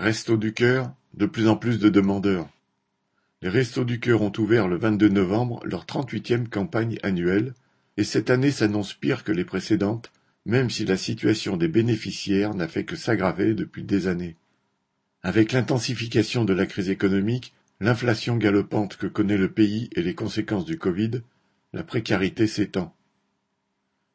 Restos du Cœur, de plus en plus de demandeurs. Les Restos du Cœur ont ouvert le 22 novembre leur 38e campagne annuelle, et cette année s'annonce pire que les précédentes, même si la situation des bénéficiaires n'a fait que s'aggraver depuis des années. Avec l'intensification de la crise économique, l'inflation galopante que connaît le pays et les conséquences du Covid, la précarité s'étend.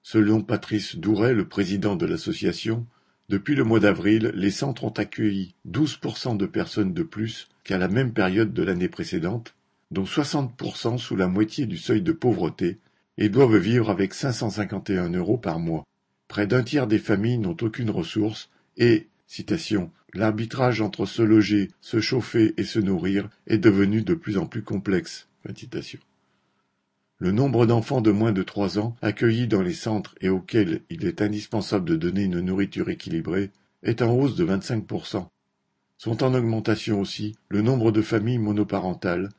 Selon Patrice Douret, le président de l'association, depuis le mois d'avril, les centres ont accueilli 12% de personnes de plus qu'à la même période de l'année précédente, dont 60% sous la moitié du seuil de pauvreté, et doivent vivre avec 551 euros par mois. Près d'un tiers des familles n'ont aucune ressource et, citation, l'arbitrage entre se loger, se chauffer et se nourrir est devenu de plus en plus complexe. Le nombre d'enfants de moins de trois ans accueillis dans les centres et auxquels il est indispensable de donner une nourriture équilibrée est en hausse de 25%. Sont en augmentation aussi le nombre de familles monoparentales,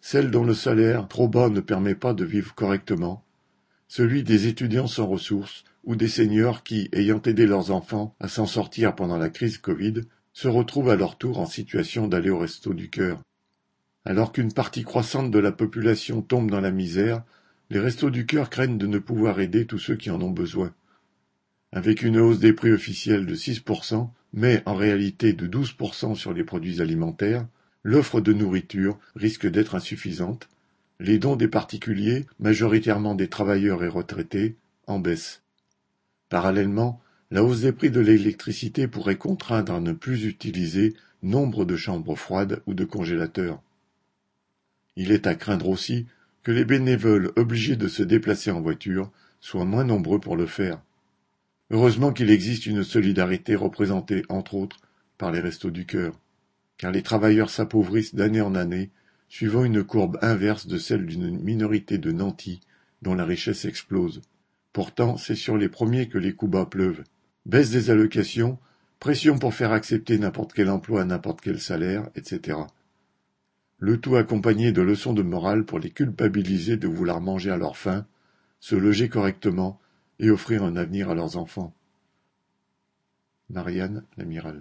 celles dont le salaire trop bas ne permet pas de vivre correctement, celui des étudiants sans ressources ou des seniors qui, ayant aidé leurs enfants à s'en sortir pendant la crise Covid, se retrouvent à leur tour en situation d'aller au resto du cœur. Alors qu'une partie croissante de la population tombe dans la misère, les Restos du Cœur craignent de ne pouvoir aider tous ceux qui en ont besoin. Avec une hausse des prix officiels de 6%, mais en réalité de 12% sur les produits alimentaires, l'offre de nourriture risque d'être insuffisante, les dons des particuliers, majoritairement des travailleurs et retraités, en baisse. Parallèlement, la hausse des prix de l'électricité pourrait contraindre à ne plus utiliser nombre de chambres froides ou de congélateurs. Il est à craindre aussi que les bénévoles obligés de se déplacer en voiture soient moins nombreux pour le faire. Heureusement qu'il existe une solidarité représentée, entre autres, par les restos du cœur, car les travailleurs s'appauvrissent d'année en année, suivant une courbe inverse de celle d'une minorité de nantis dont la richesse explose. Pourtant, c'est sur les premiers que les coups bas pleuvent. Baisse des allocations, pression pour faire accepter n'importe quel emploi à n'importe quel salaire, etc le tout accompagné de leçons de morale pour les culpabiliser de vouloir manger à leur faim, se loger correctement et offrir un avenir à leurs enfants. Marianne l'amiral